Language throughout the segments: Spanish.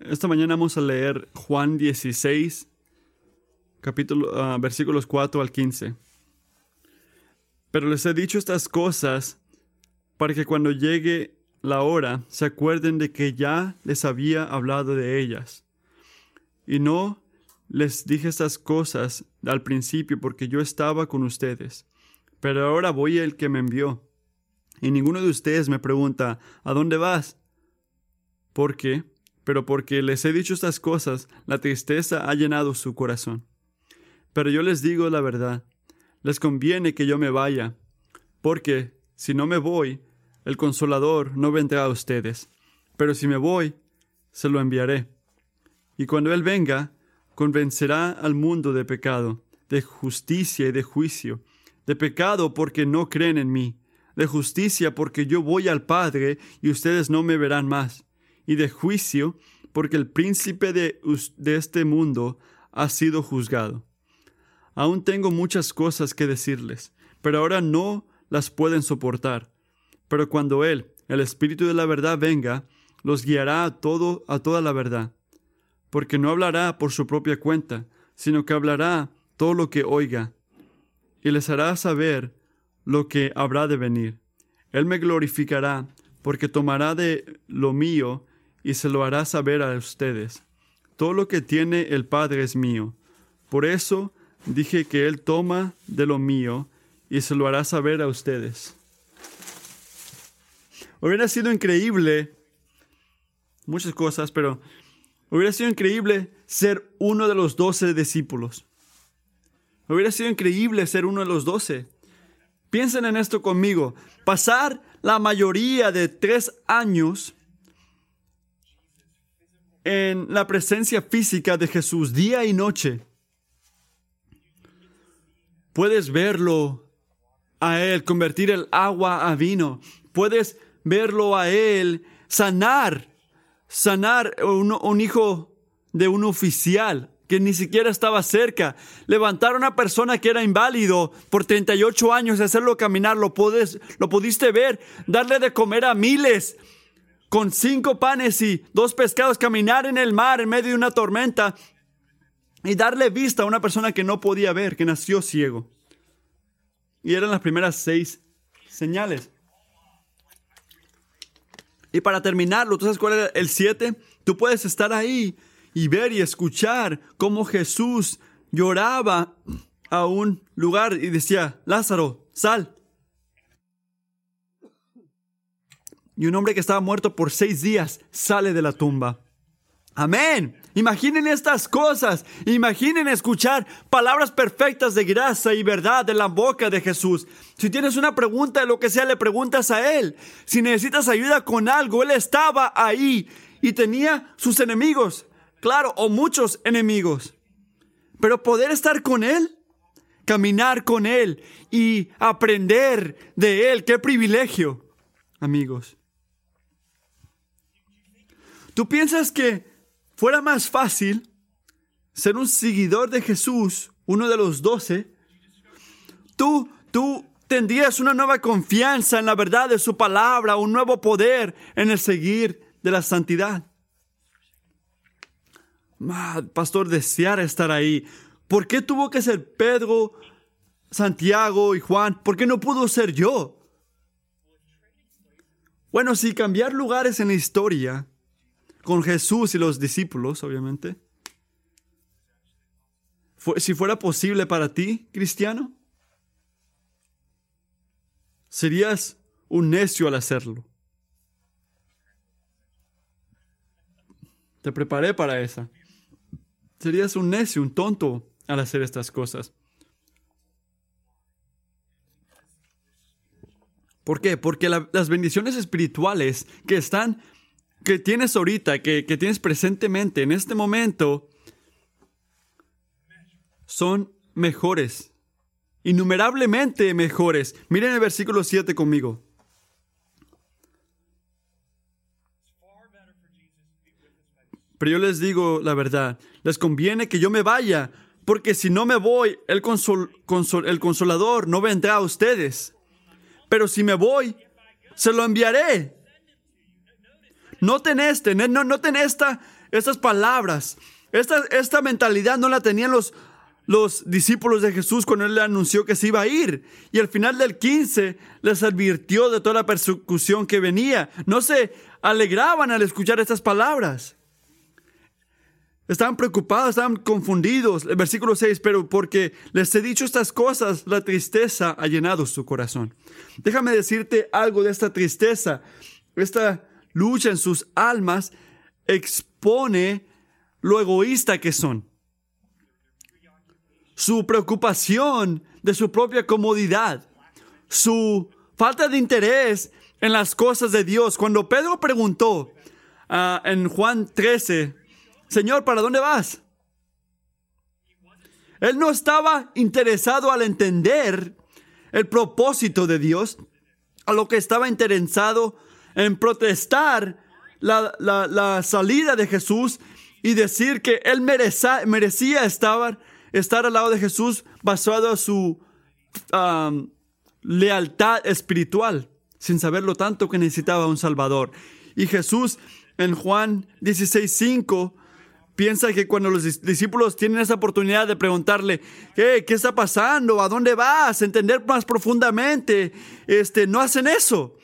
Esta mañana vamos a leer Juan 16, capítulo, ah, versículos 4 al 15. Pero les he dicho estas cosas para que cuando llegue la hora se acuerden de que ya les había hablado de ellas. Y no les dije estas cosas al principio porque yo estaba con ustedes. Pero ahora voy el que me envió. Y ninguno de ustedes me pregunta, ¿a dónde vas? ¿Por qué? Pero porque les he dicho estas cosas, la tristeza ha llenado su corazón. Pero yo les digo la verdad, les conviene que yo me vaya, porque si no me voy, el consolador no vendrá a ustedes. Pero si me voy, se lo enviaré. Y cuando Él venga, convencerá al mundo de pecado, de justicia y de juicio, de pecado porque no creen en mí, de justicia porque yo voy al Padre y ustedes no me verán más, y de juicio porque el príncipe de, de este mundo ha sido juzgado. Aún tengo muchas cosas que decirles, pero ahora no las pueden soportar. Pero cuando Él, el Espíritu de la verdad, venga, los guiará a todo, a toda la verdad. Porque no hablará por su propia cuenta, sino que hablará todo lo que oiga, y les hará saber lo que habrá de venir. Él me glorificará, porque tomará de lo mío y se lo hará saber a ustedes. Todo lo que tiene el Padre es mío. Por eso dije que Él toma de lo mío y se lo hará saber a ustedes. Hubiera sido increíble, muchas cosas, pero hubiera sido increíble ser uno de los doce discípulos. Hubiera sido increíble ser uno de los doce. Piensen en esto conmigo. Pasar la mayoría de tres años en la presencia física de Jesús día y noche. Puedes verlo a Él, convertir el agua a vino. Puedes verlo a Él sanar, sanar un, un hijo de un oficial que ni siquiera estaba cerca. Levantar a una persona que era inválido por 38 años y hacerlo caminar, lo, puedes, lo pudiste ver. Darle de comer a miles con cinco panes y dos pescados, caminar en el mar en medio de una tormenta y darle vista a una persona que no podía ver, que nació ciego. Y eran las primeras seis señales. Y para terminarlo, ¿tú sabes cuál era el siete? Tú puedes estar ahí y ver y escuchar cómo Jesús lloraba a un lugar y decía, Lázaro, sal. Y un hombre que estaba muerto por seis días sale de la tumba. Amén. Imaginen estas cosas. Imaginen escuchar palabras perfectas de gracia y verdad de la boca de Jesús. Si tienes una pregunta de lo que sea, le preguntas a Él. Si necesitas ayuda con algo, Él estaba ahí y tenía sus enemigos claro, o muchos enemigos. Pero poder estar con Él, caminar con Él y aprender de Él, qué privilegio, amigos. ¿Tú piensas que fuera más fácil ser un seguidor de Jesús, uno de los doce? Tú, tú tendrías una nueva confianza en la verdad de su palabra, un nuevo poder en el seguir de la santidad pastor, desear estar ahí. ¿Por qué tuvo que ser Pedro, Santiago y Juan? ¿Por qué no pudo ser yo? Bueno, si cambiar lugares en la historia, con Jesús y los discípulos, obviamente, si fuera posible para ti, cristiano, serías un necio al hacerlo. Te preparé para esa. Serías un necio, un tonto al hacer estas cosas. ¿Por qué? Porque las bendiciones espirituales que están, que tienes ahorita, que, que tienes presentemente en este momento, son mejores, innumerablemente mejores. Miren el versículo 7 conmigo. Pero yo les digo la verdad, les conviene que yo me vaya, porque si no me voy, el, el consolador no vendrá a ustedes. Pero si me voy, se lo enviaré. Noten este, no, noten esta, estas palabras. Esta, esta mentalidad no la tenían los, los discípulos de Jesús cuando Él le anunció que se iba a ir. Y al final del 15 les advirtió de toda la persecución que venía. No se alegraban al escuchar estas palabras. Estaban preocupados, estaban confundidos. El versículo 6, pero porque les he dicho estas cosas, la tristeza ha llenado su corazón. Déjame decirte algo de esta tristeza. Esta lucha en sus almas expone lo egoísta que son su preocupación de su propia comodidad, su falta de interés en las cosas de Dios. Cuando Pedro preguntó ah, en Juan 13, Señor, ¿para dónde vas? Él no estaba interesado al entender el propósito de Dios, a lo que estaba interesado en protestar la, la salida de Jesús y decir que él merecía, estar estar al lado de Jesús basado en su lealtad espiritual, sin saberlo tanto que necesitaba un Salvador. Y Jesús en Juan 16:5 piensa que cuando los discípulos tienen esa oportunidad de preguntarle, ¿qué está pasando? ¿A dónde vas? Entender más profundamente, este, no hacen eso.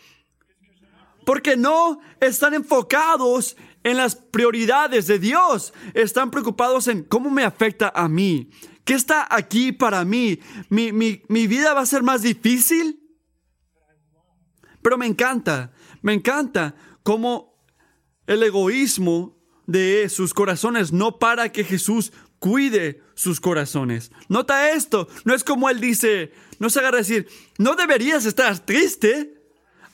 Porque no están enfocados en las prioridades de Dios. Están preocupados en cómo me afecta a mí. ¿Qué está aquí para mí? ¿Mi, mi vida va a ser más difícil? Pero me encanta, me encanta cómo el egoísmo de sus corazones no para que Jesús cuide sus corazones. Nota esto, no es como él dice, no se agarra a decir, no deberías estar triste,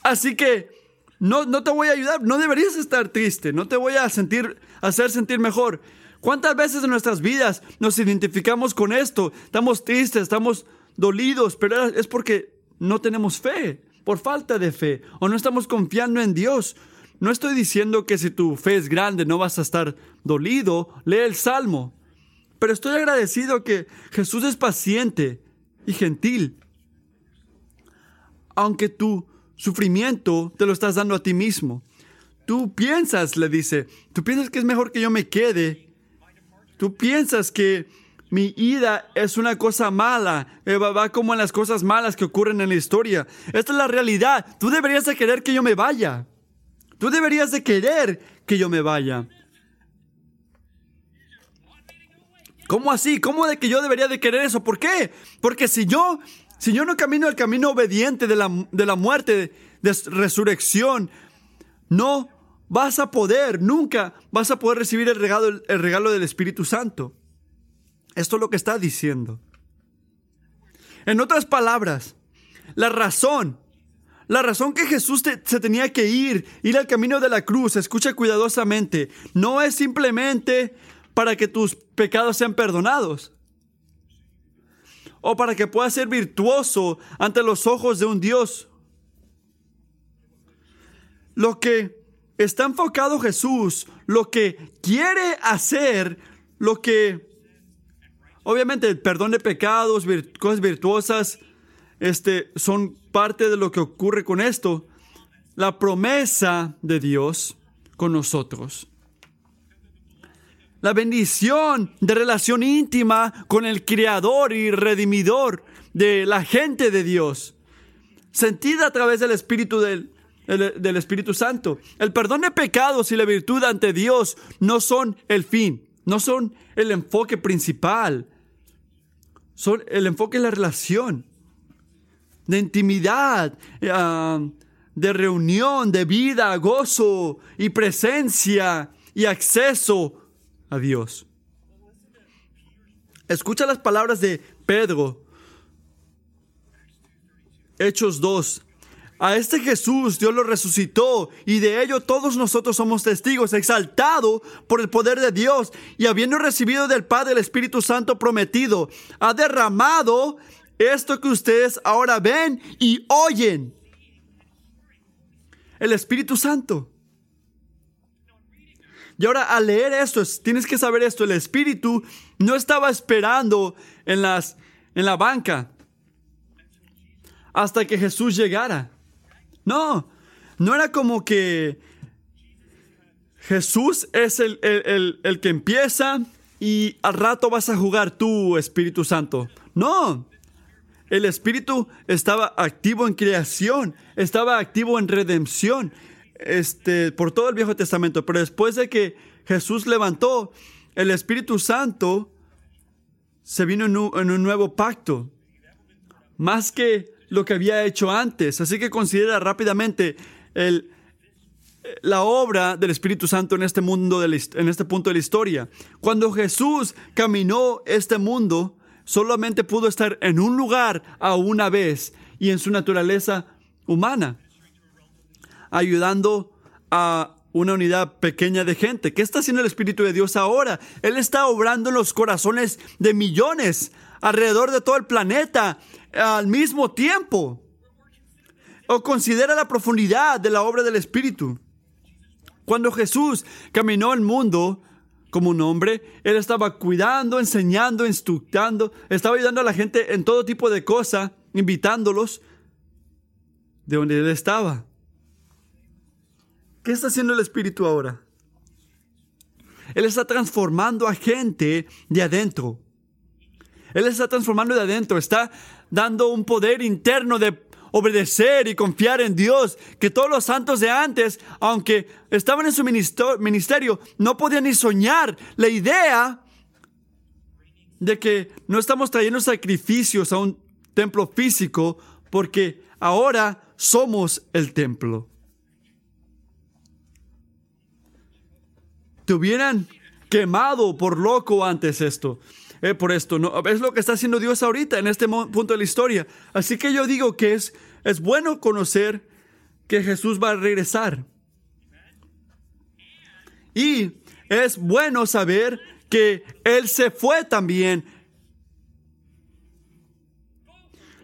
así que no, no te voy a ayudar, no deberías estar triste, no te voy a sentir, hacer sentir mejor. ¿Cuántas veces en nuestras vidas nos identificamos con esto? Estamos tristes, estamos dolidos, pero es porque no tenemos fe, por falta de fe, o no estamos confiando en Dios. No estoy diciendo que si tu fe es grande no vas a estar dolido, lee el Salmo. Pero estoy agradecido que Jesús es paciente y gentil. Aunque tú sufrimiento te lo estás dando a ti mismo. Tú piensas, le dice, tú piensas que es mejor que yo me quede. Tú piensas que mi ida es una cosa mala, eh, va, como en las cosas malas que ocurren en la historia. Esta es la realidad. Tú deberías de querer que yo me vaya. Tú deberías de querer que yo me vaya. ¿Cómo así? ¿Cómo de que yo debería de querer eso? ¿Por qué? Porque si yo si yo no camino el camino obediente de la, de la muerte, de resurrección, no vas a poder, nunca vas a poder recibir el regalo, el regalo del Espíritu Santo. Esto es lo que está diciendo. En otras palabras, la razón, la razón que Jesús se tenía que ir, ir al camino de la cruz, escucha cuidadosamente, no es simplemente para que tus pecados sean perdonados o para que pueda ser virtuoso ante los ojos de un Dios. Lo que está enfocado Jesús, lo que quiere hacer, lo que, obviamente, el perdón de pecados, cosas virtuosas, este, son parte de lo que ocurre con esto. La promesa de Dios con nosotros la bendición de relación íntima con el Creador y Redimidor de la gente de Dios, sentida a través del Espíritu del, del Espíritu Santo. El perdón de pecados y la virtud ante Dios no son el fin, no son el enfoque principal. Son el enfoque es la relación, de intimidad, ah, de reunión, de vida, gozo y presencia y acceso Dios. Escucha las palabras de Pedro. Hechos 2. A este Jesús Dios lo resucitó y de ello todos nosotros somos testigos, exaltado por el poder de Dios y habiendo recibido del Padre el Espíritu Santo prometido, ha derramado esto que ustedes ahora ven y oyen. El Espíritu Santo. Y ahora al leer esto, tienes que saber esto, el Espíritu no estaba esperando en, las, en la banca hasta que Jesús llegara. No, no era como que Jesús es el, el, que empieza y al rato vas a jugar tú, Espíritu Santo. No, el Espíritu estaba activo en creación, estaba activo en redención, este, por todo el Viejo Testamento. Pero después de que Jesús levantó, el Espíritu Santo se vino en un, nuevo pacto, más que lo que había hecho antes. Así que considera rápidamente la obra del Espíritu Santo en este mundo, en este punto de la historia. Cuando Jesús caminó este mundo, solamente pudo estar en un lugar a una vez y en su naturaleza humana, ayudando a una unidad pequeña de gente. ¿Qué está haciendo el Espíritu de Dios ahora? Él está obrando en los corazones de millones alrededor de todo el planeta al mismo tiempo. O considera la profundidad de la obra del Espíritu. Cuando Jesús caminó el mundo como un hombre, Él estaba cuidando, enseñando, instructando, estaba ayudando a la gente en todo tipo de cosas, invitándolos de donde Él estaba. ¿Qué está haciendo el Espíritu ahora? Él está transformando a gente de adentro. Él está transformando de adentro, está dando un poder interno de obedecer y confiar en Dios, que todos los santos de antes, aunque estaban en su ministerio, no podían ni soñar la idea de que no estamos trayendo sacrificios a un templo físico, porque ahora somos el templo. Hubieran quemado por loco antes esto. Eh, por esto, ¿no? Es lo que está haciendo Dios ahorita en este punto de la historia. Así que yo digo que es, es bueno conocer que Jesús va a regresar. Y es bueno saber que Él se fue también.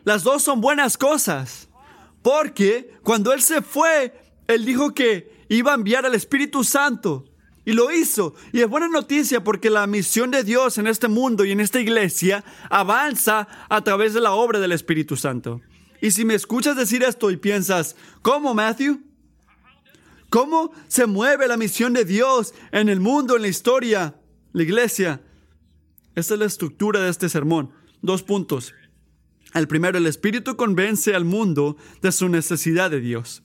Las dos son buenas cosas. Porque cuando Él se fue, Él dijo que iba a enviar al Espíritu Santo. Y lo hizo. Y es buena noticia porque la misión de Dios en este mundo y en esta iglesia avanza a través de la obra del Espíritu Santo. Y si me escuchas decir esto y piensas, ¿cómo, Matthew? ¿Cómo se mueve la misión de Dios en el mundo, en la historia, la iglesia? Esta es la estructura de este sermón. Dos puntos. El primero, el Espíritu convence al mundo de su necesidad de Dios.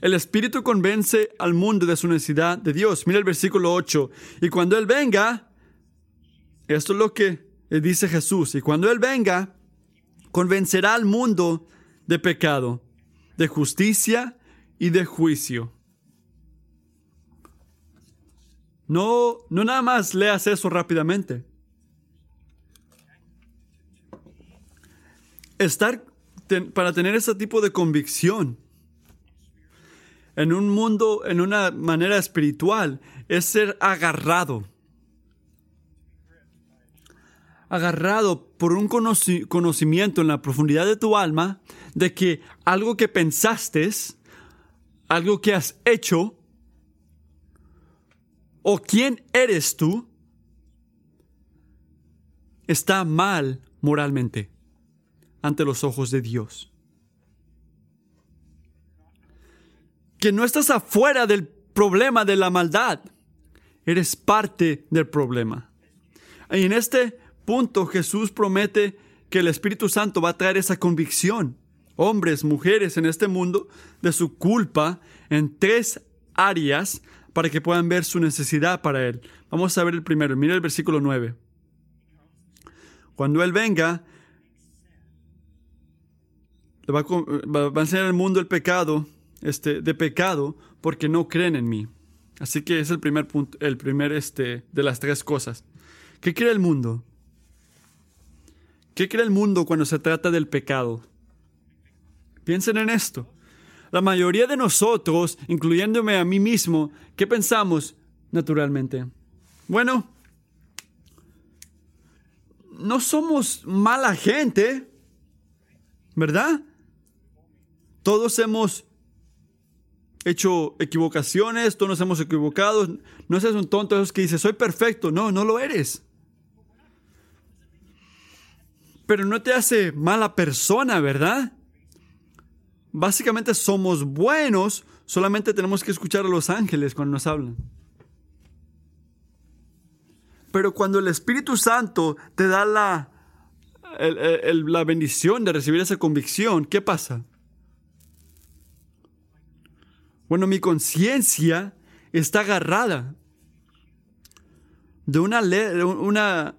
El Espíritu convence al mundo de su necesidad de Dios. Mira el versículo 8. Y cuando Él venga, esto es lo que dice Jesús, y cuando Él venga, convencerá al mundo de pecado, de justicia y de juicio. No, no nada más leas eso rápidamente. Estar, para tener ese tipo de convicción, en un mundo, en una manera espiritual, es ser agarrado. Agarrado por un conocimiento en la profundidad de tu alma de que algo que pensaste, algo que has hecho, o quién eres tú, está mal moralmente ante los ojos de Dios. Que no estás afuera del problema de la maldad. Eres parte del problema. Y en este punto Jesús promete que el Espíritu Santo va a traer esa convicción, hombres, mujeres en este mundo, de su culpa en tres áreas para que puedan ver su necesidad para Él. Vamos a ver el primero. Mira el versículo 9. Cuando Él venga, le va a, va a enseñar al mundo el pecado este, de pecado porque no creen en mí. Así que es el primer punto, el primer este, de las tres cosas. ¿Qué cree el mundo? ¿Qué cree el mundo cuando se trata del pecado? Piensen en esto. La mayoría de nosotros, incluyéndome a mí mismo, ¿qué pensamos naturalmente? Bueno, no somos mala gente, ¿verdad? Todos hemos hecho equivocaciones, todos nos hemos equivocado. No seas un tonto esos que dice, soy perfecto. No, no lo eres. Pero no te hace mala persona, ¿verdad? Básicamente somos buenos, solamente tenemos que escuchar a los ángeles cuando nos hablan. Pero cuando el Espíritu Santo te da la, la bendición de recibir esa convicción, ¿qué pasa? Bueno, mi conciencia está agarrada de una, una,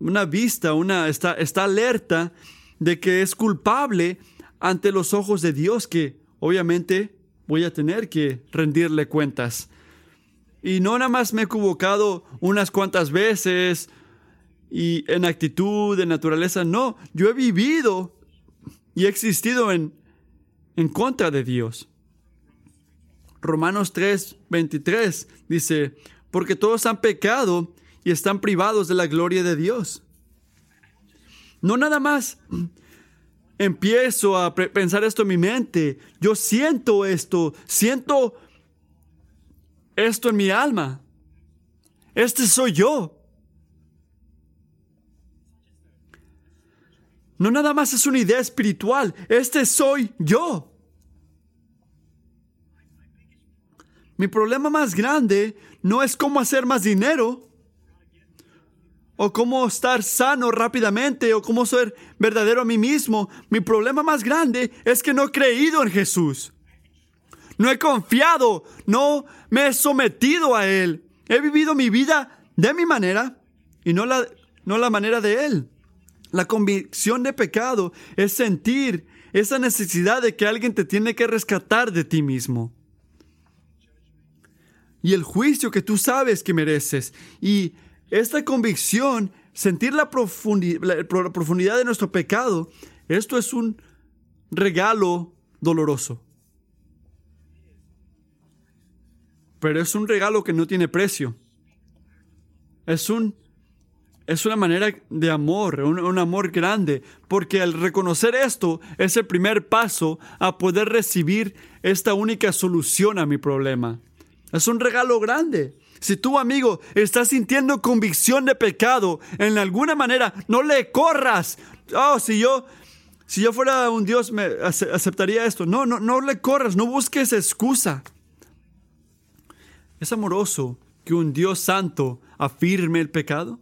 una vista, una, está, está alerta de que es culpable ante los ojos de Dios, que obviamente voy a tener que rendirle cuentas. Y no nada más me he equivocado unas cuantas veces y en actitud, en naturaleza, no, yo he vivido y he existido en, en contra de Dios. Romanos 3, 23 dice, porque todos han pecado y están privados de la gloria de Dios. No nada más empiezo a pensar esto en mi mente, yo siento esto, siento esto en mi alma. Este soy yo. No nada más es una idea espiritual, este soy yo. Mi problema más grande no es cómo hacer más dinero, o cómo estar sano rápidamente, o cómo ser verdadero a mí mismo. Mi problema más grande es que no he creído en Jesús. No he confiado, no me he sometido a Él. He vivido mi vida de mi manera y no la, no la manera de Él. La convicción de pecado es sentir esa necesidad de que alguien te tiene que rescatar de ti mismo y el juicio que tú sabes que mereces. Y esta convicción, sentir la, profundidad de nuestro pecado, esto es un regalo doloroso. Pero es un regalo que no tiene precio. Es un es una manera de amor, un, un, amor grande, porque al reconocer esto es el primer paso a poder recibir esta única solución a mi problema. Es un regalo grande. Si tú, amigo, estás sintiendo convicción de pecado en alguna manera, no le corras. Oh, si yo, si yo fuera un Dios, me aceptaría esto. No, no, no le corras, no busques excusa. ¿Es amoroso que un Dios santo afirme el pecado?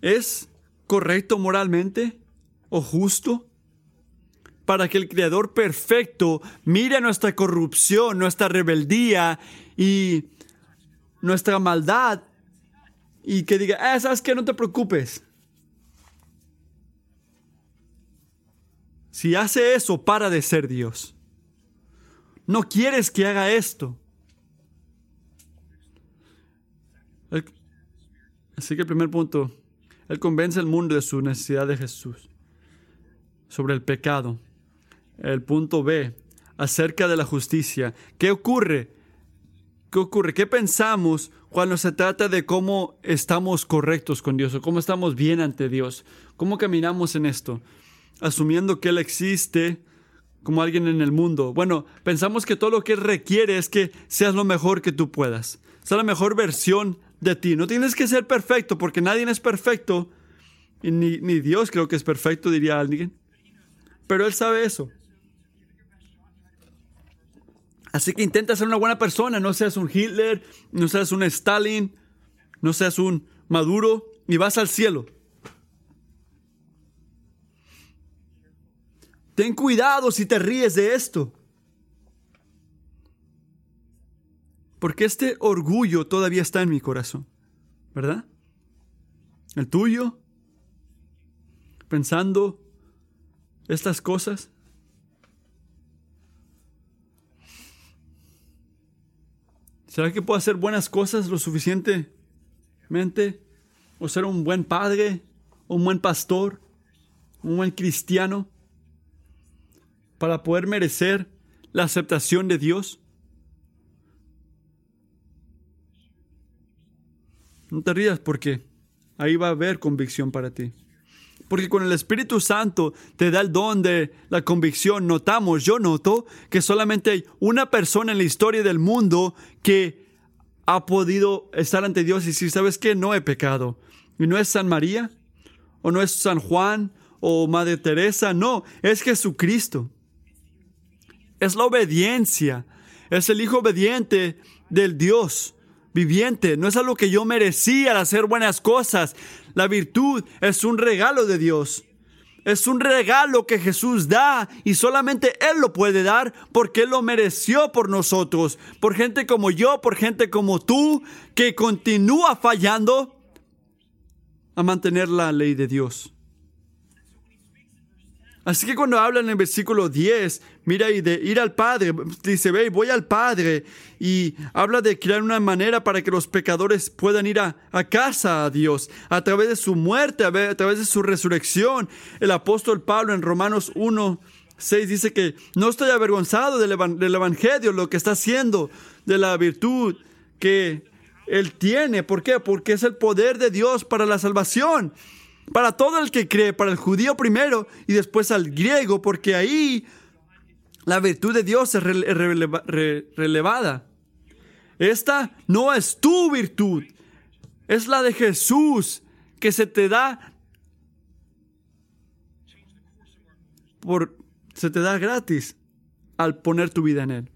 ¿Es correcto moralmente o justo? Para que el Creador perfecto mire nuestra corrupción, nuestra rebeldía y nuestra maldad y que diga, ah, sabes que no te preocupes. Si hace eso, para de ser Dios. No quieres que haga esto. Así que el primer punto, Él convence al mundo de su necesidad de Jesús, sobre el pecado el punto B, acerca de la justicia. ¿Qué ocurre? ¿Qué ocurre? ¿Qué pensamos cuando se trata de cómo estamos correctos con Dios o cómo estamos bien ante Dios? ¿Cómo caminamos en esto? Asumiendo que Él existe como alguien en el mundo. Bueno, pensamos que todo lo que Él requiere es que seas lo mejor que tú puedas. Sea la mejor versión de ti. No tienes que ser perfecto porque nadie es perfecto. Y ni, ni Dios creo que es perfecto, diría alguien. Pero Él sabe eso. Así que intenta ser una buena persona, no seas un Hitler, no seas un Stalin, no seas un Maduro y vas al cielo. Ten cuidado si te ríes de esto. Porque este orgullo todavía está en mi corazón, ¿verdad? El tuyo, pensando estas cosas. ¿Será que puedo hacer buenas cosas lo suficientemente? ¿O ser un buen padre? ¿Un buen pastor? ¿Un buen cristiano? Para poder merecer la aceptación de Dios. No te rías porque ahí va a haber convicción para ti. Porque con el Espíritu Santo te da el don de la convicción. Notamos, yo noto que solamente hay una persona en la historia del mundo que ha podido estar ante Dios y decir, ¿sabes qué? No he pecado. Y no es San María, o no es San Juan, o Madre Teresa, no, es Jesucristo. Es la obediencia, es el Hijo obediente del Dios viviente, no es algo que yo merecía al hacer buenas cosas. La virtud es un regalo de Dios. Es un regalo que Jesús da y solamente Él lo puede dar porque Él lo mereció por nosotros, por gente como yo, por gente como tú, que continúa fallando a mantener la ley de Dios. Así que cuando habla en el versículo 10, mira, y de ir al Padre, dice, ve, voy al Padre, y habla de crear una manera para que los pecadores puedan ir a, casa a Dios, a través de su muerte, a, través de su resurrección. El apóstol Pablo en Romanos 1, 6 dice que no estoy avergonzado del, del Evangelio, lo que está haciendo, de la virtud que él tiene. ¿Por qué? Porque es el poder de Dios para la salvación para todo el que cree, para el judío primero y después al griego, porque ahí la virtud de Dios es relevada. Esta no es tu virtud, es la de Jesús que se te da por se te da gratis al poner tu vida en él.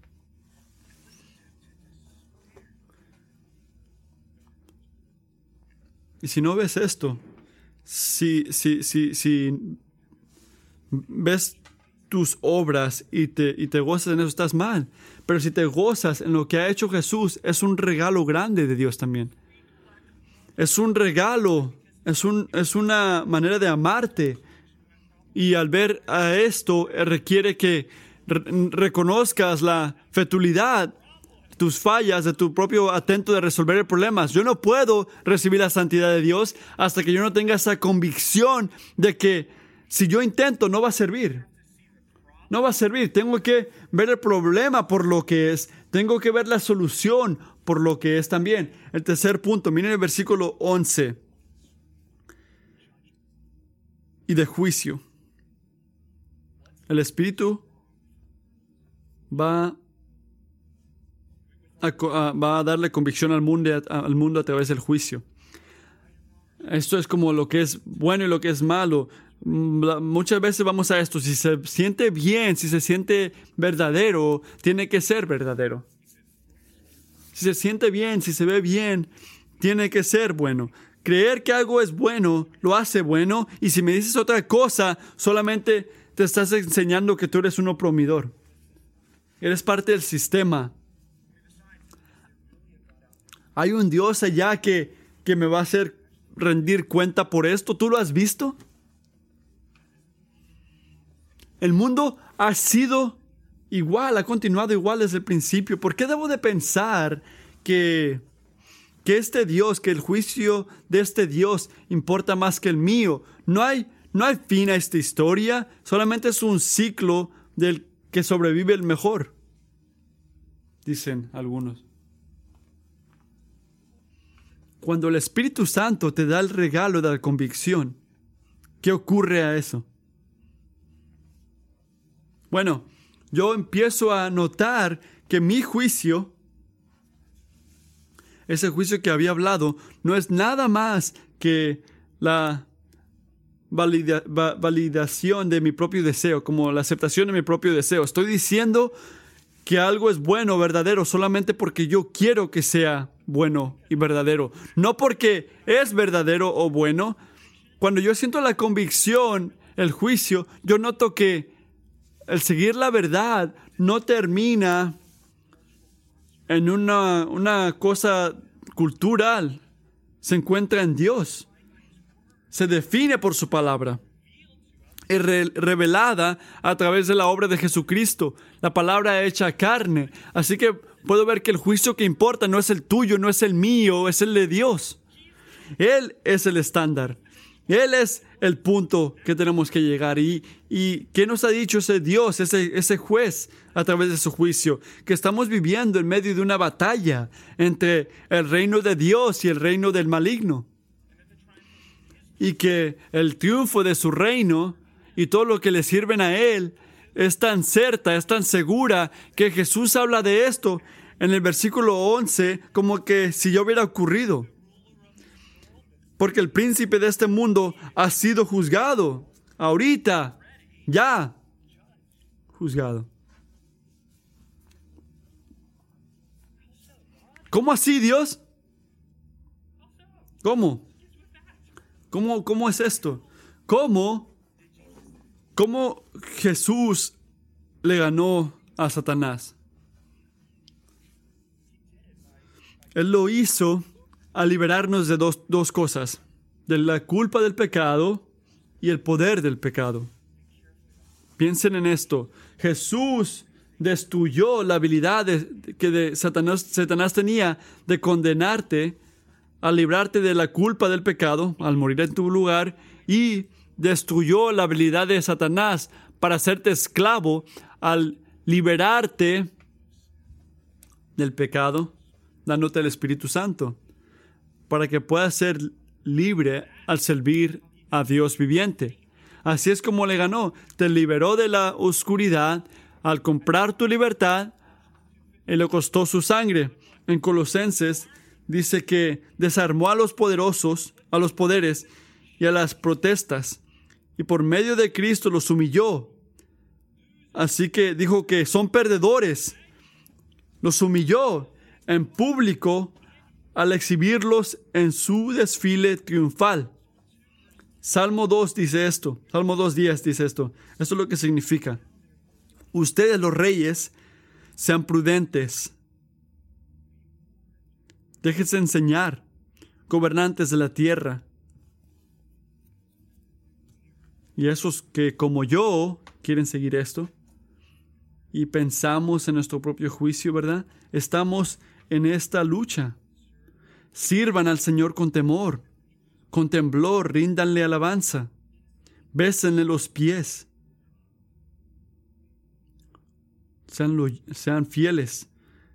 Y si no ves esto, si, si, si, si ves tus obras y te, y te gozas en eso, estás mal. Pero si te gozas en lo que ha hecho Jesús, es un regalo grande de Dios también. Es un regalo, es, un, es una manera de amarte. Y al ver a esto, requiere que reconozcas la fetulidad tus fallas, de tu propio atento de resolver problemas. Yo no puedo recibir la santidad de Dios hasta que yo no tenga esa convicción de que si yo intento no va a servir. No va a servir. Tengo que ver el problema por lo que es. Tengo que ver la solución por lo que es también. El tercer punto, miren el versículo 11. Y de juicio. El Espíritu va va a darle convicción al mundo, al mundo a través del juicio. Esto es como lo que es bueno y lo que es malo. Mm, muchas veces vamos a esto, si se siente bien, si se siente verdadero, tiene que ser verdadero. Si se siente bien, si se ve bien, tiene que ser bueno. Creer que algo es bueno lo hace bueno y si me dices otra cosa, solamente te estás enseñando que tú eres un opromidor. Eres parte del sistema hay un Dios allá que, que me va a hacer rendir cuenta por esto. ¿Tú lo has visto? El mundo ha sido igual, ha continuado igual desde el principio. ¿Por qué debo de pensar que, que este Dios, que el juicio de este Dios importa más que el mío? No hay, no hay fin a esta historia, solamente es un ciclo del que sobrevive el mejor, dicen algunos. Cuando el Espíritu Santo te da el regalo de la convicción, ¿qué ocurre a eso? Bueno, yo empiezo a notar que mi juicio, ese juicio que había hablado, no es nada más que la validación de mi propio deseo, como la aceptación de mi propio deseo. Estoy diciendo que algo es bueno, verdadero, solamente porque yo quiero que sea bueno y verdadero. No porque es verdadero o bueno. Cuando yo siento la convicción, el juicio, yo noto que el seguir la verdad no termina en una, una cosa cultural. Se encuentra en Dios. Se define por su palabra revelada a través de la obra de Jesucristo, la palabra hecha carne. Así que puedo ver que el juicio que importa no es el tuyo, no es el mío, es el de Dios. Él es el estándar. Él es el punto que tenemos que llegar. ¿Y, y qué nos ha dicho ese Dios, ese, ese juez, a través de su juicio? Que estamos viviendo en medio de una batalla entre el reino de Dios y el reino del maligno. Y que el triunfo de su reino y todo lo que le sirven a Él es tan certa, es tan segura, que Jesús habla de esto en el versículo 11 como que si ya hubiera ocurrido. Porque el príncipe de este mundo ha sido juzgado. Ahorita, ya, juzgado. ¿Cómo así, Dios? ¿Cómo? ¿Cómo, cómo es esto? ¿Cómo, ¿Cómo Jesús le ganó a Satanás? Él lo hizo a liberarnos de dos, dos cosas, de la culpa del pecado y el poder del pecado. Piensen en esto. Jesús destruyó la habilidad que de Satanás, Satanás tenía de condenarte, al librarte de la culpa del pecado, al morir en tu lugar, y destruyó la habilidad de Satanás para hacerte esclavo al liberarte del pecado, dándote el Espíritu Santo, para que puedas ser libre al servir a Dios viviente. Así es como le ganó. Te liberó de la oscuridad al comprar tu libertad y le costó su sangre. En Colosenses dice que desarmó a los poderosos, a los poderes y a las protestas y por medio de Cristo los humilló. Así que dijo que son perdedores. Los humilló en público al exhibirlos en su desfile triunfal. Salmo 2 dice esto, Salmo 2.10 dice esto. Esto es lo que significa. Ustedes los reyes sean prudentes. Déjense enseñar, gobernantes de la tierra. Y esos que como yo quieren seguir esto y pensamos en nuestro propio juicio, ¿verdad? Estamos en esta lucha. Sirvan al Señor con temor con temblor ríndanle alabanza, bésenle los pies, sean, sean fieles,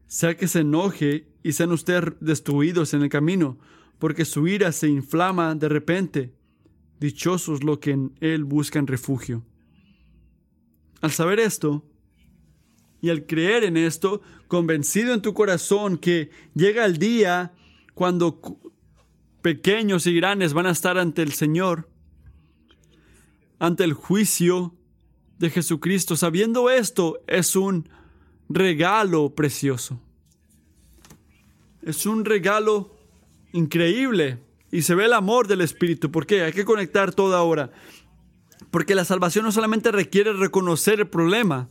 sea que se enoje y sean ustedes destruidos en el camino, porque su ira se inflama de repente. Dichosos los que en él buscan refugio. Al saber esto, y al creer en esto, convencido en tu corazón que llega el día cuando pequeños y grandes van a estar ante el Señor, ante el juicio de Jesucristo. Sabiendo esto, es un regalo precioso. Es un regalo increíble. Y se ve el amor del Espíritu. ¿Por qué? Hay que conectar todo ahora. Porque la salvación no solamente requiere reconocer el problema,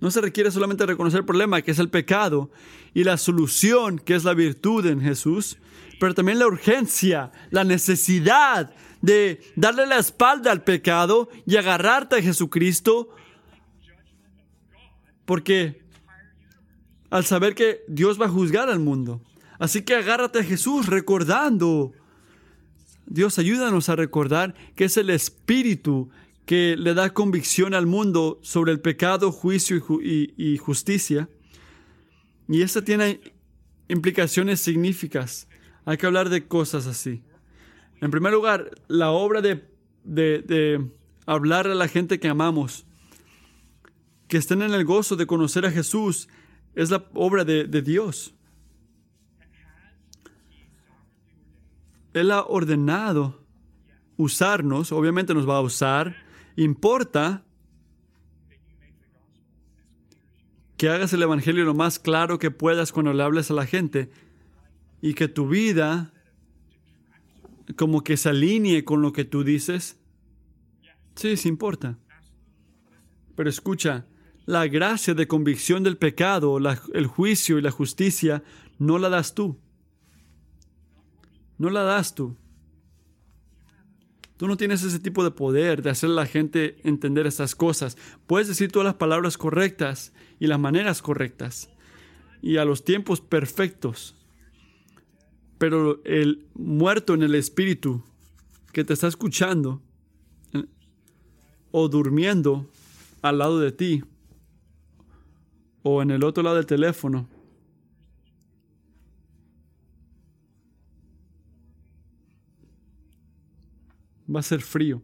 no se requiere solamente reconocer el problema, que es el pecado, y la solución, que es la virtud en Jesús, pero también la urgencia, la necesidad de darle la espalda al pecado y agarrarte a Jesucristo, porque al saber que Dios va a juzgar al mundo. Así que agárrate a Jesús recordando. Dios ayúdanos a recordar que es el Espíritu que le da convicción al mundo sobre el pecado, juicio y, justicia. Y eso tiene implicaciones significativas. Hay que hablar de cosas así. En primer lugar, la obra de, de, hablar a la gente que amamos, que estén en el gozo de conocer a Jesús, es la obra de, de Dios. Él ha ordenado usarnos, obviamente nos va a usar, importa que hagas el Evangelio lo más claro que puedas cuando le hables a la gente, y que tu vida como que se alinee con lo que tú dices, sí, sí importa. Pero escucha, la gracia de convicción del pecado, el juicio y la justicia, no la das tú. No la das tú. Tú no tienes ese tipo de poder de hacer a la gente entender estas cosas. Puedes decir todas las palabras correctas y las maneras correctas y a los tiempos perfectos. Pero el muerto en el espíritu que te está escuchando eh, o durmiendo al lado de ti o en el otro lado del teléfono, va a ser frío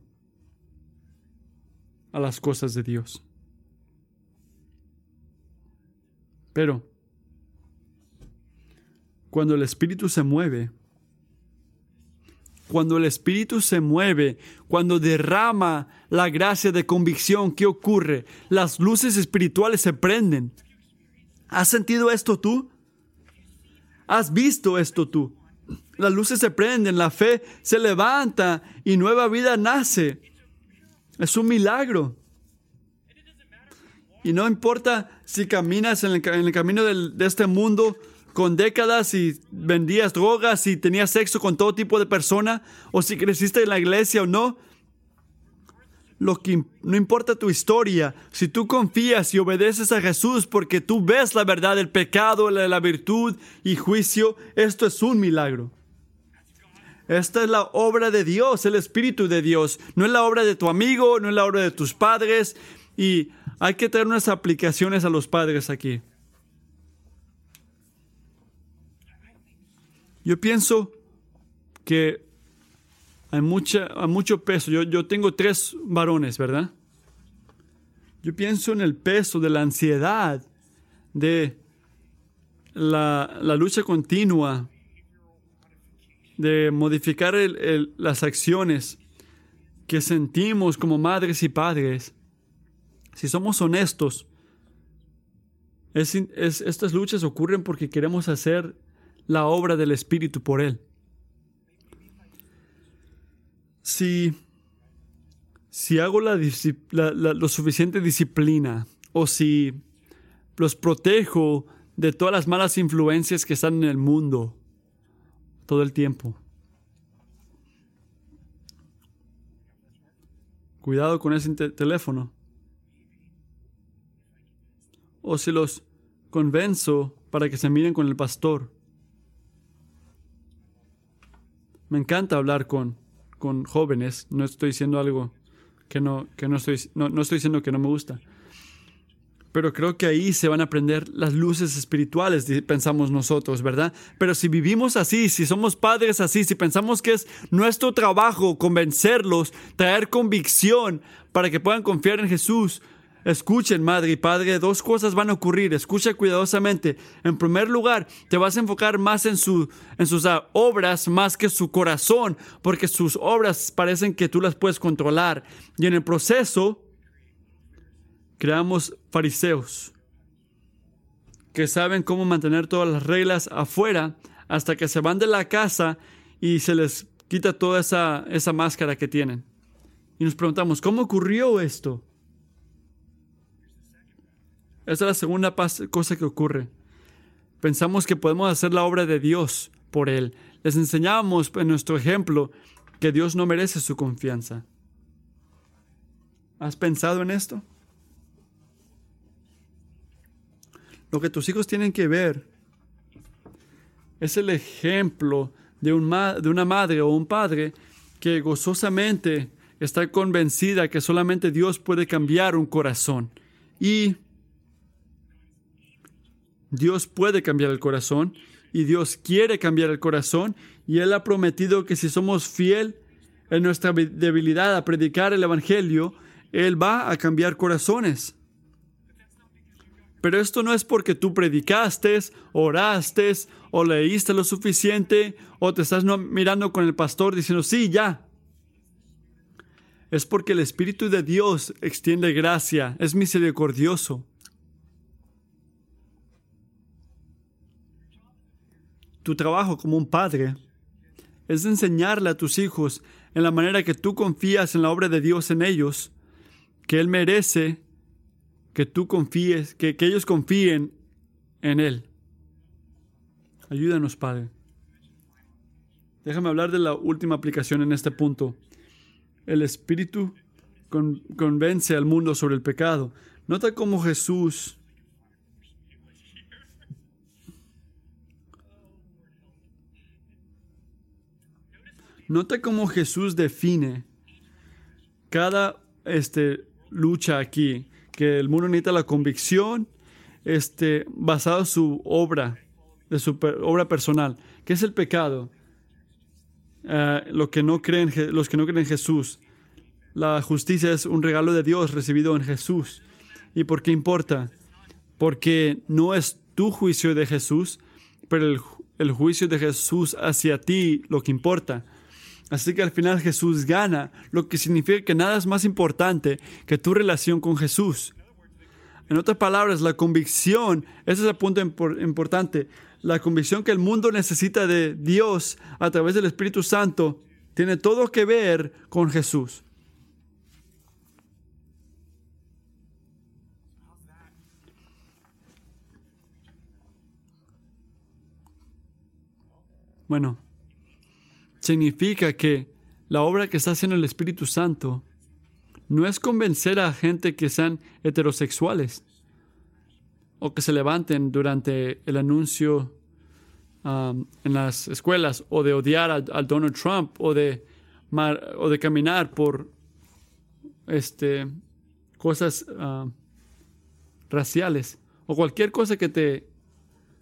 a las cosas de Dios. Pero cuando el Espíritu se mueve, cuando el Espíritu se mueve, cuando derrama la gracia de convicción, ¿qué ocurre? Las luces espirituales se prenden. ¿Has sentido esto tú? ¿Has visto esto tú? Las luces se prenden, la fe se levanta y nueva vida nace. Es un milagro. Y no importa si caminas en el, camino de este mundo con décadas y vendías drogas y tenías sexo con todo tipo de persona, o si creciste en la iglesia o no. Lo que no importa tu historia, si tú confías y obedeces a Jesús porque tú ves la verdad, el pecado, la, la virtud y juicio, esto es un milagro. Esta es la obra de Dios, el Espíritu de Dios. No es la obra de tu amigo, no es la obra de tus padres. Y hay que tener unas aplicaciones a los padres aquí. Yo pienso que hay, mucha, mucho peso. Yo, yo tengo tres varones, ¿verdad? Yo pienso en el peso de la ansiedad, de la, la lucha continua, de modificar las acciones que sentimos como madres y padres si somos honestos, estas luchas ocurren porque queremos hacer la obra del Espíritu por Él. Si, si hago la, lo suficiente disciplina o si los protejo de todas las malas influencias que están en el mundo todo el tiempo. Cuidado con ese teléfono o si los convenzo para que se miren con el pastor. Me encanta hablar con, con jóvenes, no estoy diciendo algo que no, que no estoy, no, no estoy diciendo que no me gusta. Pero creo que ahí se van a aprender las luces espirituales, pensamos nosotros, ¿verdad? Pero si vivimos así, si somos padres así, si pensamos que es nuestro trabajo convencerlos, traer convicción para que puedan confiar en Jesús, Escuchen, madre y padre, dos cosas van a ocurrir. Escucha cuidadosamente. En primer lugar, te vas a enfocar más en, su, en sus ah, obras más que su corazón, porque sus obras parecen que tú las puedes controlar. Y en el proceso, creamos fariseos que saben cómo mantener todas las reglas afuera hasta que se van de la casa y se les quita toda esa, esa máscara que tienen. Y nos preguntamos, ¿cómo ocurrió esto? Esa es la segunda cosa que ocurre. Pensamos que podemos hacer la obra de Dios por Él. Les enseñamos en nuestro ejemplo que Dios no merece su confianza. ¿Has pensado en esto? Lo que tus hijos tienen que ver es el ejemplo de, un de una madre o un padre que gozosamente está convencida que solamente Dios puede cambiar un corazón y Dios puede cambiar el corazón y Dios quiere cambiar el corazón y Él ha prometido que si somos fiel en nuestra debilidad a predicar el Evangelio, Él va a cambiar corazones. Pero esto no es porque tú predicaste, oraste o leíste lo suficiente o te estás mirando con el pastor diciendo, sí, ya. Es porque el Espíritu de Dios extiende gracia, es misericordioso. Tu trabajo como un padre es enseñarle a tus hijos en la manera que tú confías en la obra de Dios en ellos, que Él merece que tú confíes, que, que ellos confíen en Él. Ayúdanos, Padre. Déjame hablar de la última aplicación en este punto. El Espíritu convence al mundo sobre el pecado. Nota cómo Jesús Nota cómo Jesús define cada este, lucha aquí, que el mundo necesita la convicción este, basado en su obra, de su obra personal. ¿Qué es el pecado? Ah, lo que no creen, los que no creen en Jesús. La justicia es un regalo de Dios recibido en Jesús. ¿Y por qué importa? Porque no es tu juicio de Jesús, pero el, el juicio de Jesús hacia ti lo que importa. Así que al final Jesús gana, lo que significa que nada es más importante que tu relación con Jesús. En otras palabras, la convicción, ese es el punto importante, la convicción que el mundo necesita de Dios a través del Espíritu Santo tiene todo que ver con Jesús. Bueno, significa que la obra que está haciendo el Espíritu Santo no es convencer a gente que sean heterosexuales o que se levanten durante el anuncio um, en las escuelas o de odiar al, Donald Trump o de, o de caminar por este, cosas uh, raciales o cualquier cosa que te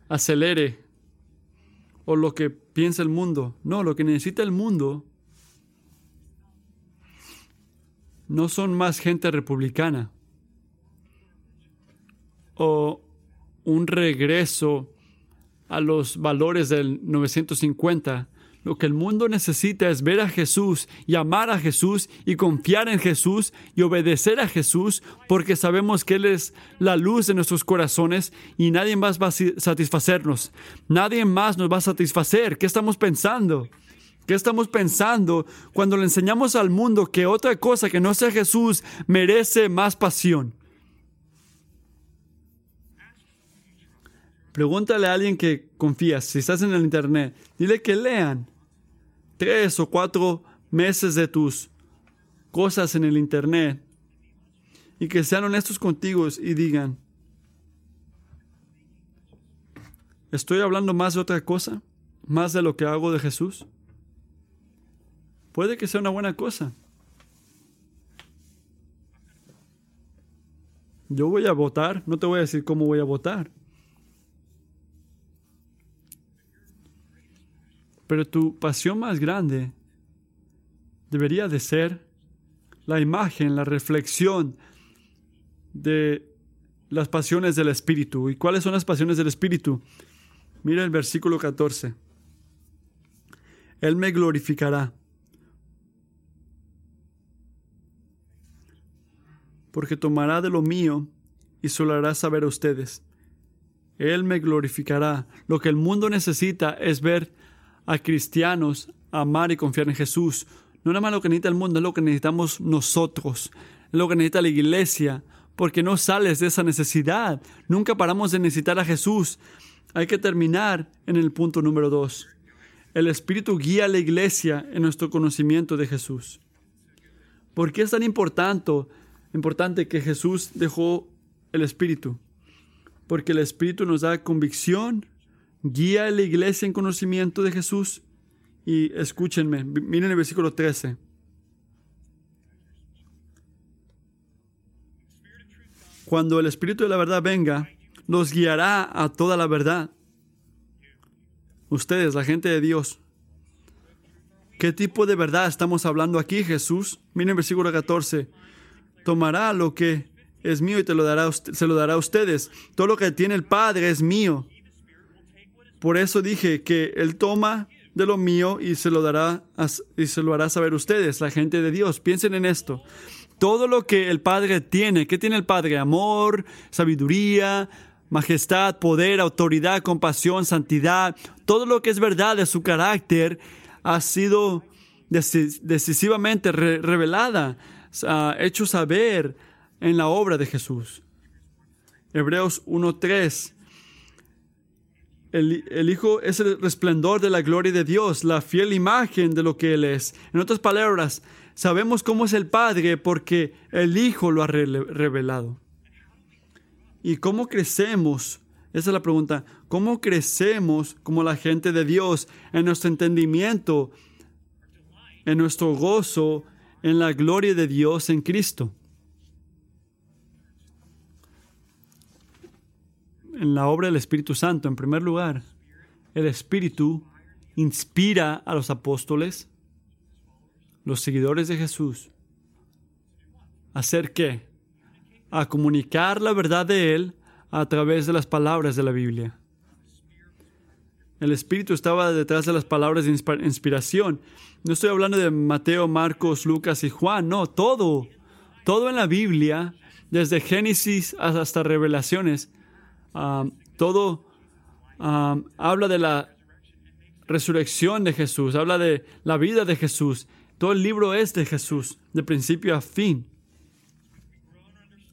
acelere o lo que piensa el mundo. No, lo que necesita el mundo no son más gente republicana o un regreso a los valores del 950. Lo que el mundo necesita es ver a Jesús y amar a Jesús y confiar en Jesús y obedecer a Jesús porque sabemos que Él es la luz de nuestros corazones y nadie más va a satisfacernos. Nadie más nos va a satisfacer. ¿Qué estamos pensando? ¿Qué estamos pensando cuando le enseñamos al mundo que otra cosa que no sea Jesús merece más pasión? Pregúntale a alguien que confías, si estás en el internet, dile que lean tres o cuatro meses de tus cosas en el internet y que sean honestos contigo y digan, ¿estoy hablando más de otra cosa? ¿Más de lo que hago de Jesús? Puede que sea una buena cosa. Yo voy a votar, no te voy a decir cómo voy a votar. Pero tu pasión más grande debería de ser la imagen, la reflexión de las pasiones del Espíritu. ¿Y cuáles son las pasiones del Espíritu? Mira el versículo 14. Él me glorificará. Porque tomará de lo mío y se lo hará saber a ustedes. Él me glorificará. Lo que el mundo necesita es ver a cristianos amar y confiar en Jesús. No nada más lo que necesita el mundo, es lo que necesitamos nosotros, es lo que necesita la iglesia, porque no sales de esa necesidad. Nunca paramos de necesitar a Jesús. Hay que terminar en el punto número dos. El Espíritu guía a la iglesia en nuestro conocimiento de Jesús. ¿Por qué es tan importante, importante que Jesús dejó el Espíritu? Porque el Espíritu nos da convicción, guía a la iglesia en conocimiento de Jesús. Y escúchenme, miren el versículo 13. Cuando el Espíritu de la verdad venga, los guiará a toda la verdad. Ustedes, la gente de Dios. ¿Qué tipo de verdad estamos hablando aquí, Jesús? Miren el versículo 14. Tomará lo que es mío y te lo dará, se lo dará a ustedes. Todo lo que tiene el Padre es mío. Por eso dije que Él toma de lo mío y se lo dará y se lo hará saber ustedes, la gente de Dios. Piensen en esto. Todo lo que el Padre tiene, ¿qué tiene el Padre? Amor, sabiduría, majestad, poder, autoridad, compasión, santidad. Todo lo que es verdad de su carácter ha sido decisivamente revelada, hecho saber en la obra de Jesús. Hebreos 1.3 el, Hijo es el resplandor de la gloria de Dios, la fiel imagen de lo que Él es. En otras palabras, sabemos cómo es el Padre porque el Hijo lo ha revelado. ¿Y cómo crecemos? Esa es la pregunta. ¿Cómo crecemos como la gente de Dios en nuestro entendimiento, en nuestro gozo, en la gloria de Dios en Cristo? En la obra del Espíritu Santo, en primer lugar, el Espíritu inspira a los apóstoles, los seguidores de Jesús, a hacer qué? A comunicar la verdad de Él a través de las palabras de la Biblia. El Espíritu estaba detrás de las palabras de inspiración. No estoy hablando de Mateo, Marcos, Lucas y Juan, no, todo, todo en la Biblia, desde Génesis hasta Revelaciones, todo habla de la resurrección de Jesús, habla de la vida de Jesús. Todo el libro es de Jesús, de principio a fin.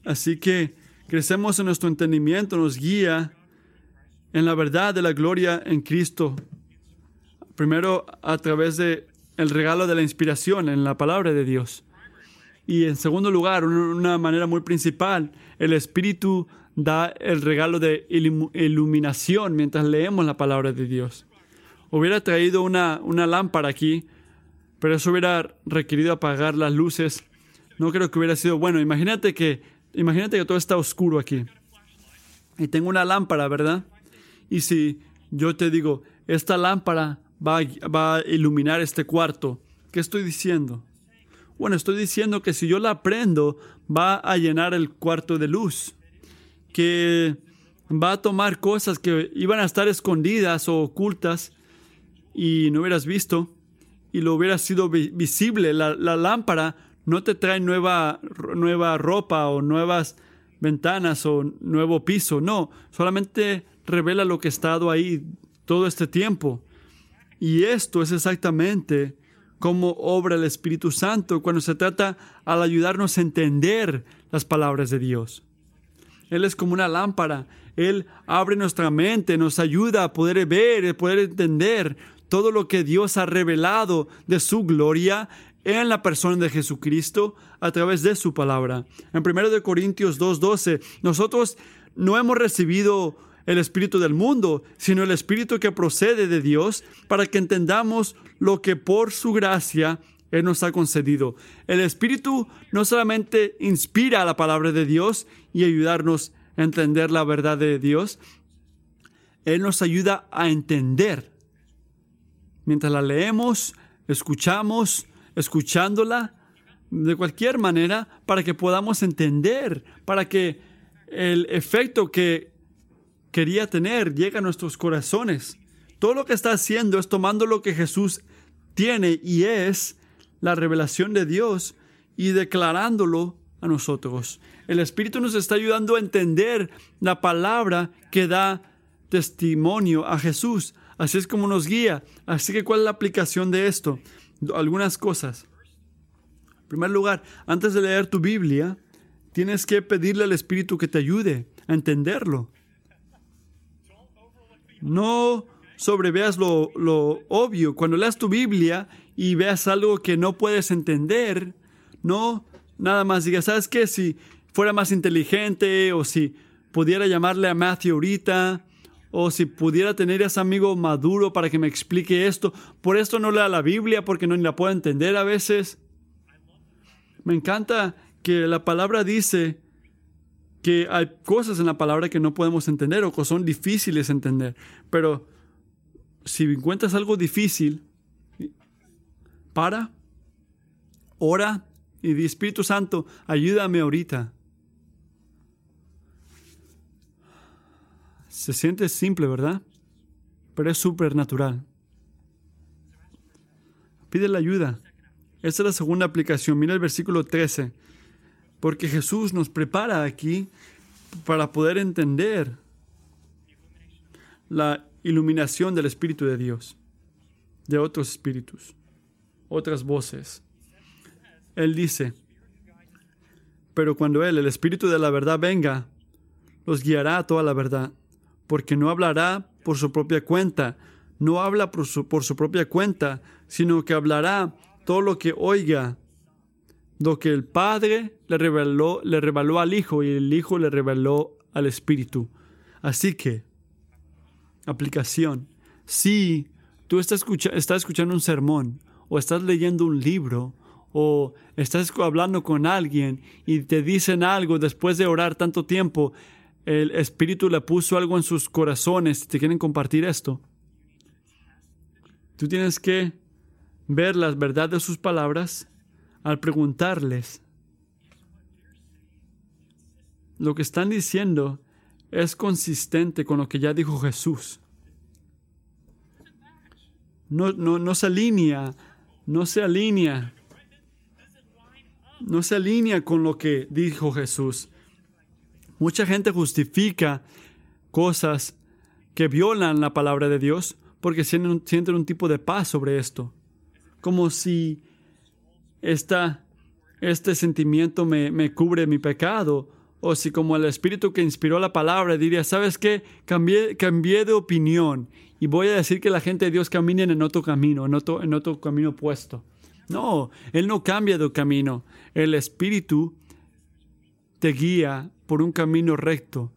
Así que crecemos en nuestro entendimiento, nos guía en la verdad de la gloria en Cristo. Primero a través de el regalo de la inspiración en la palabra de Dios. Y en segundo lugar, una manera muy principal, el Espíritu da el regalo de iluminación mientras leemos la palabra de Dios. Hubiera traído una, una lámpara aquí, pero eso hubiera requerido apagar las luces. No creo que hubiera sido bueno. Imagínate que, imagínate que todo está oscuro aquí. Y tengo una lámpara, ¿verdad? Y si yo te digo, esta lámpara va, va a iluminar este cuarto, ¿qué estoy diciendo? Bueno, estoy diciendo que si yo la prendo, va a llenar el cuarto de luz, que va a tomar cosas que iban a estar escondidas o ocultas y no hubieras visto y lo hubiera sido visible. La, lámpara no te trae nueva, nueva ropa o nuevas ventanas o nuevo piso, no, solamente revela lo que ha estado ahí todo este tiempo. Y esto es exactamente cómo obra el Espíritu Santo cuando se trata al ayudarnos a entender las palabras de Dios. Él es como una lámpara. Él abre nuestra mente, nos ayuda a poder ver, a poder entender todo lo que Dios ha revelado de su gloria en la persona de Jesucristo a través de su palabra. En 1 Corintios 2.12, nosotros no hemos recibido el Espíritu del mundo, sino el Espíritu que procede de Dios, para que entendamos lo que por su gracia Él nos ha concedido. El Espíritu no solamente inspira la palabra de Dios y ayudarnos a entender la verdad de Dios, Él nos ayuda a entender. Mientras la leemos, escuchamos, escuchándola, de cualquier manera, para que podamos entender, para que el efecto que quería tener llega a nuestros corazones. Todo lo que está haciendo es tomando lo que Jesús tiene y es la revelación de Dios y declarándolo a nosotros. El Espíritu nos está ayudando a entender la palabra que da testimonio a Jesús. Así es como nos guía. Así que, ¿cuál es la aplicación de esto? Algunas cosas. En primer lugar, antes de leer tu Biblia, tienes que pedirle al Espíritu que te ayude a entenderlo. No sobreveas lo, lo obvio. Cuando leas tu Biblia y veas algo que no puedes entender, no nada más digas, ¿sabes qué? Si fuera más inteligente o si pudiera llamarle a Matthew ahorita o si pudiera tener a ese amigo maduro para que me explique esto. Por esto no lea la Biblia porque no la puedo entender a veces. Me encanta que la palabra dice que hay cosas en la palabra que no podemos entender o que son difíciles de entender. Pero si encuentras algo difícil, para, ora y di Espíritu Santo, ayúdame ahorita. Se siente simple, ¿verdad? Pero es súper natural. Pide la ayuda. Esa es la segunda aplicación. Mira el versículo 13 porque Jesús nos prepara aquí para poder entender la iluminación del Espíritu de Dios, de otros espíritus, otras voces. Él dice, pero cuando Él, el Espíritu de la verdad, venga, los guiará a toda la verdad, porque no hablará por su propia cuenta, no habla por su, por su propia cuenta, sino que hablará todo lo que oiga lo que el Padre le reveló, le reveló al Hijo y el Hijo le reveló al Espíritu. Así que, aplicación, si tú estás, estás escuchando un sermón o estás leyendo un libro o estás hablando con alguien y te dicen algo después de orar tanto tiempo, el Espíritu le puso algo en sus corazones, te quieren compartir esto. Tú tienes que ver la verdad de sus palabras al preguntarles, lo que están diciendo es consistente con lo que ya dijo Jesús. No, no, no se alinea, no se alinea, no se alinea con lo que dijo Jesús. Mucha gente justifica cosas que violan la palabra de Dios porque sienten, un tipo de paz sobre esto. Como si esta, este sentimiento me, me cubre mi pecado o si como el espíritu que inspiró la palabra diría, ¿sabes qué? Cambié, cambié de opinión y voy a decir que la gente de Dios camine en otro camino, en otro, en otro camino opuesto. No, Él no cambia de camino. El espíritu te guía por un camino recto.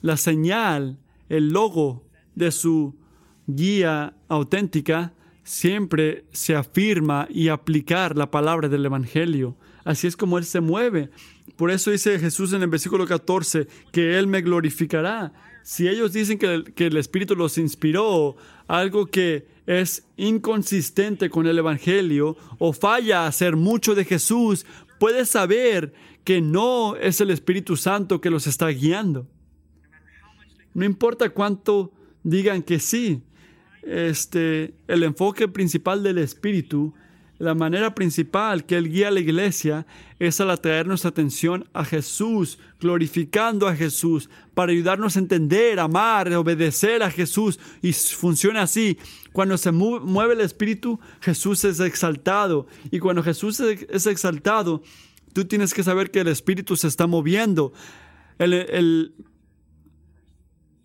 La señal, el logo de su guía auténtica siempre se afirma y aplicar la palabra del Evangelio. Así es como Él se mueve. Por eso dice Jesús en el versículo 14 que Él me glorificará. Si ellos dicen que el, que el Espíritu los inspiró, algo que es inconsistente con el Evangelio o falla a hacer mucho de Jesús, puedes saber que no es el Espíritu Santo que los está guiando. No importa cuánto digan que sí, este, el enfoque principal del Espíritu, la manera principal que Él guía a la iglesia es al atraer nuestra atención a Jesús, glorificando a Jesús, para ayudarnos a entender, amar, obedecer a Jesús. Y funciona así. Cuando se mueve el Espíritu, Jesús es exaltado. Y cuando Jesús es exaltado, tú tienes que saber que el Espíritu se está moviendo. El, el,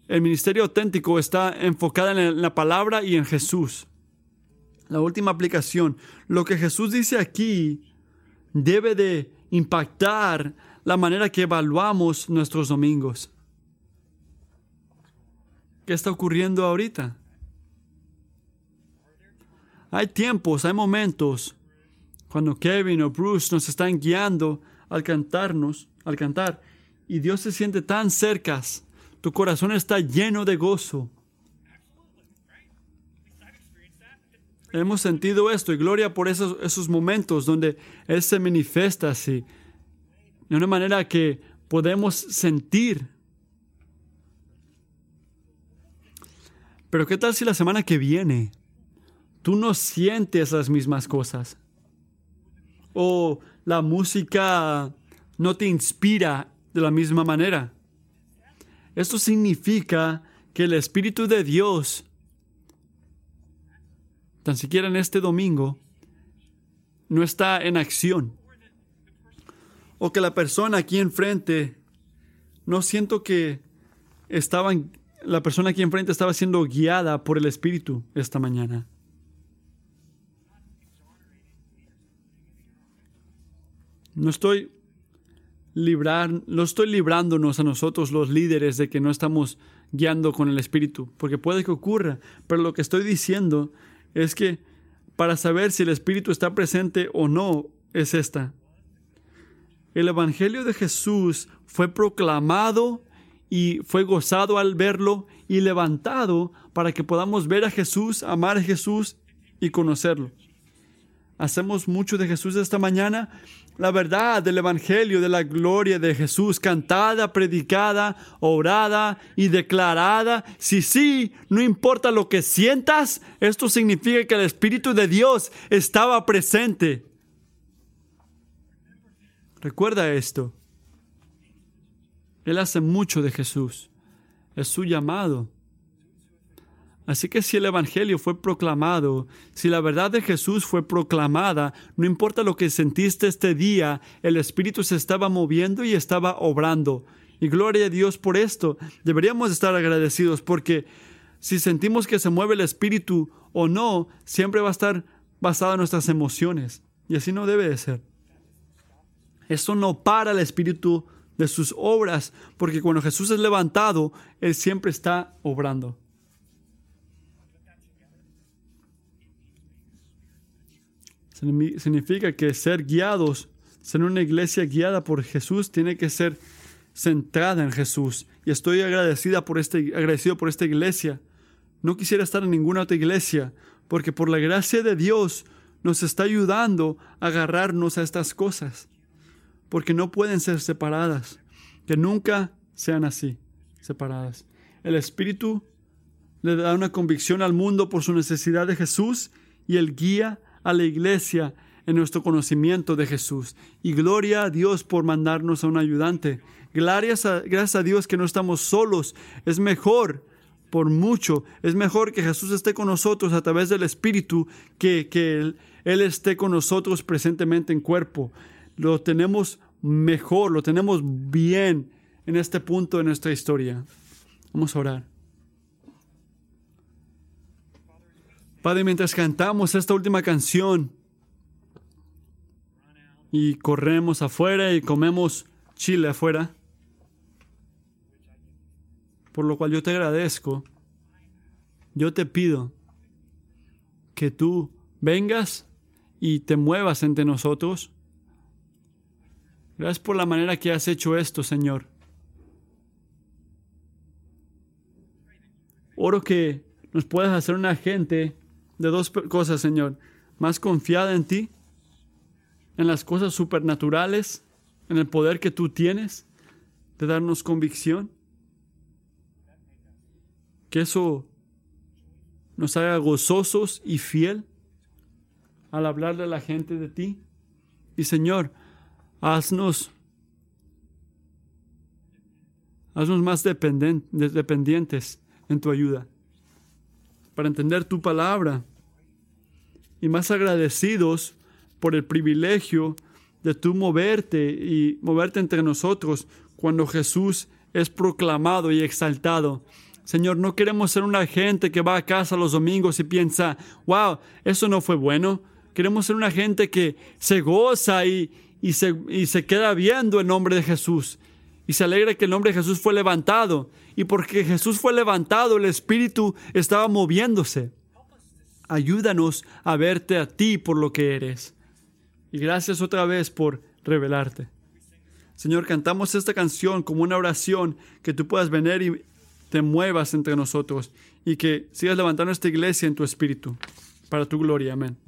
el ministerio auténtico está enfocado en la palabra y en Jesús. La última aplicación. Lo que Jesús dice aquí debe de impactar la manera que evaluamos nuestros domingos. ¿Qué está ocurriendo ahorita? Hay tiempos, hay momentos cuando Kevin o Bruce nos están guiando al cantarnos, al cantar, y Dios se siente tan cerca tu corazón está lleno de gozo. Hemos sentido esto y gloria por esos, esos momentos donde Él se manifiesta así, de una manera que podemos sentir. Pero ¿qué tal si la semana que viene tú no sientes las mismas cosas? O la música no te inspira de la misma manera. Esto significa que el Espíritu de Dios, tan siquiera en este domingo, no está en acción. O que la persona aquí enfrente, no siento que estaban, la persona aquí enfrente estaba siendo guiada por el Espíritu esta mañana. No estoy librar, no estoy librándonos a nosotros los líderes de que no estamos guiando con el Espíritu, porque puede que ocurra, pero lo que estoy diciendo es que para saber si el Espíritu está presente o no es esta. El Evangelio de Jesús fue proclamado y fue gozado al verlo y levantado para que podamos ver a Jesús, amar a Jesús y conocerlo. Hacemos mucho de Jesús esta mañana, la verdad del Evangelio, de la gloria de Jesús, cantada, predicada, orada y declarada. Si sí, no importa lo que sientas, esto significa que el Espíritu de Dios estaba presente. Recuerda esto. Él hace mucho de Jesús. Es su llamado. Así que si el Evangelio fue proclamado, si la verdad de Jesús fue proclamada, no importa lo que sentiste este día, el Espíritu se estaba moviendo y estaba obrando. Y gloria a Dios por esto. Deberíamos estar agradecidos porque si sentimos que se mueve el Espíritu o no, siempre va a estar basado en nuestras emociones. Y así no debe de ser. Esto no para el Espíritu de sus obras, porque cuando Jesús es levantado, Él siempre está obrando. Significa que ser guiados, ser una iglesia guiada por Jesús, tiene que ser centrada en Jesús. Y estoy agradecida por este, agradecido por esta iglesia. No quisiera estar en ninguna otra iglesia, porque por la gracia de Dios nos está ayudando a agarrarnos a estas cosas, porque no pueden ser separadas, que nunca sean así, separadas. El Espíritu le da una convicción al mundo por su necesidad de Jesús y el guía a la iglesia en nuestro conocimiento de Jesús. Y gloria a Dios por mandarnos a un ayudante. Gracias a, gracias a Dios que no estamos solos. Es mejor por mucho. Es mejor que Jesús esté con nosotros a través del Espíritu que, que él, él esté con nosotros presentemente en cuerpo. Lo tenemos mejor, lo tenemos bien en este punto de nuestra historia. Vamos a orar. Padre, mientras cantamos esta última canción y corremos afuera y comemos chile afuera, por lo cual yo te agradezco, yo te pido que tú vengas y te muevas entre nosotros. Gracias por la manera que has hecho esto, Señor. Oro que nos puedas hacer una gente de dos cosas, Señor. Más confiada en ti, en las cosas supernaturales, en el poder que tú tienes de darnos convicción. Que eso nos haga gozosos y fiel al hablarle a la gente de ti. Y Señor, haznos, haznos más dependientes en tu ayuda para entender tu palabra y más agradecidos por el privilegio de tú moverte y moverte entre nosotros cuando Jesús es proclamado y exaltado. Señor, no queremos ser una gente que va a casa los domingos y piensa, wow, eso no fue bueno. Queremos ser una gente que se goza y, y, se, y se queda viendo el nombre de Jesús y se alegra que el nombre de Jesús fue levantado. Y porque Jesús fue levantado, el Espíritu estaba moviéndose. Ayúdanos a verte a ti por lo que eres. Y gracias otra vez por revelarte. Señor, cantamos esta canción como una oración que tú puedas venir y te muevas entre nosotros y que sigas levantando esta iglesia en tu espíritu. Para tu gloria. Amén.